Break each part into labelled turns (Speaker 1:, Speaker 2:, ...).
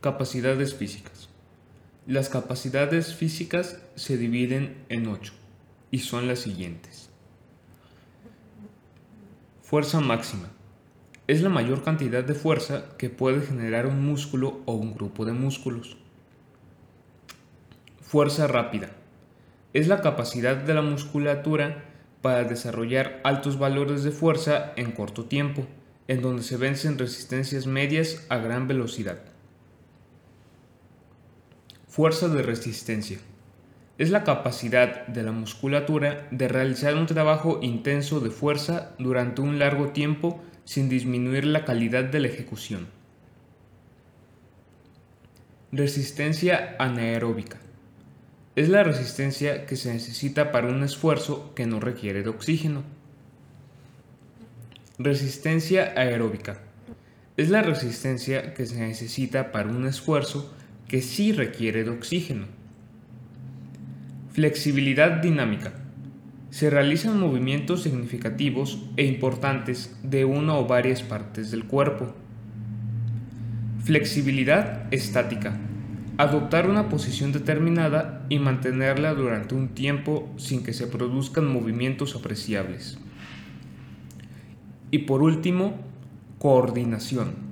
Speaker 1: Capacidades físicas. Las capacidades físicas se dividen en ocho y son las siguientes. Fuerza máxima. Es la mayor cantidad de fuerza que puede generar un músculo o un grupo de músculos. Fuerza rápida. Es la capacidad de la musculatura para desarrollar altos valores de fuerza en corto tiempo, en donde se vencen resistencias medias a gran velocidad. Fuerza de resistencia. Es la capacidad de la musculatura de realizar un trabajo intenso de fuerza durante un largo tiempo sin disminuir la calidad de la ejecución. Resistencia anaeróbica. Es la resistencia que se necesita para un esfuerzo que no requiere de oxígeno. Resistencia aeróbica. Es la resistencia que se necesita para un esfuerzo que sí requiere de oxígeno. Flexibilidad dinámica. Se realizan movimientos significativos e importantes de una o varias partes del cuerpo. Flexibilidad estática. Adoptar una posición determinada y mantenerla durante un tiempo sin que se produzcan movimientos apreciables. Y por último, coordinación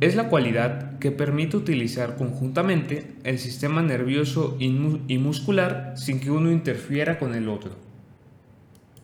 Speaker 1: es la cualidad que permite utilizar conjuntamente el sistema nervioso y muscular sin que uno interfiera con el otro.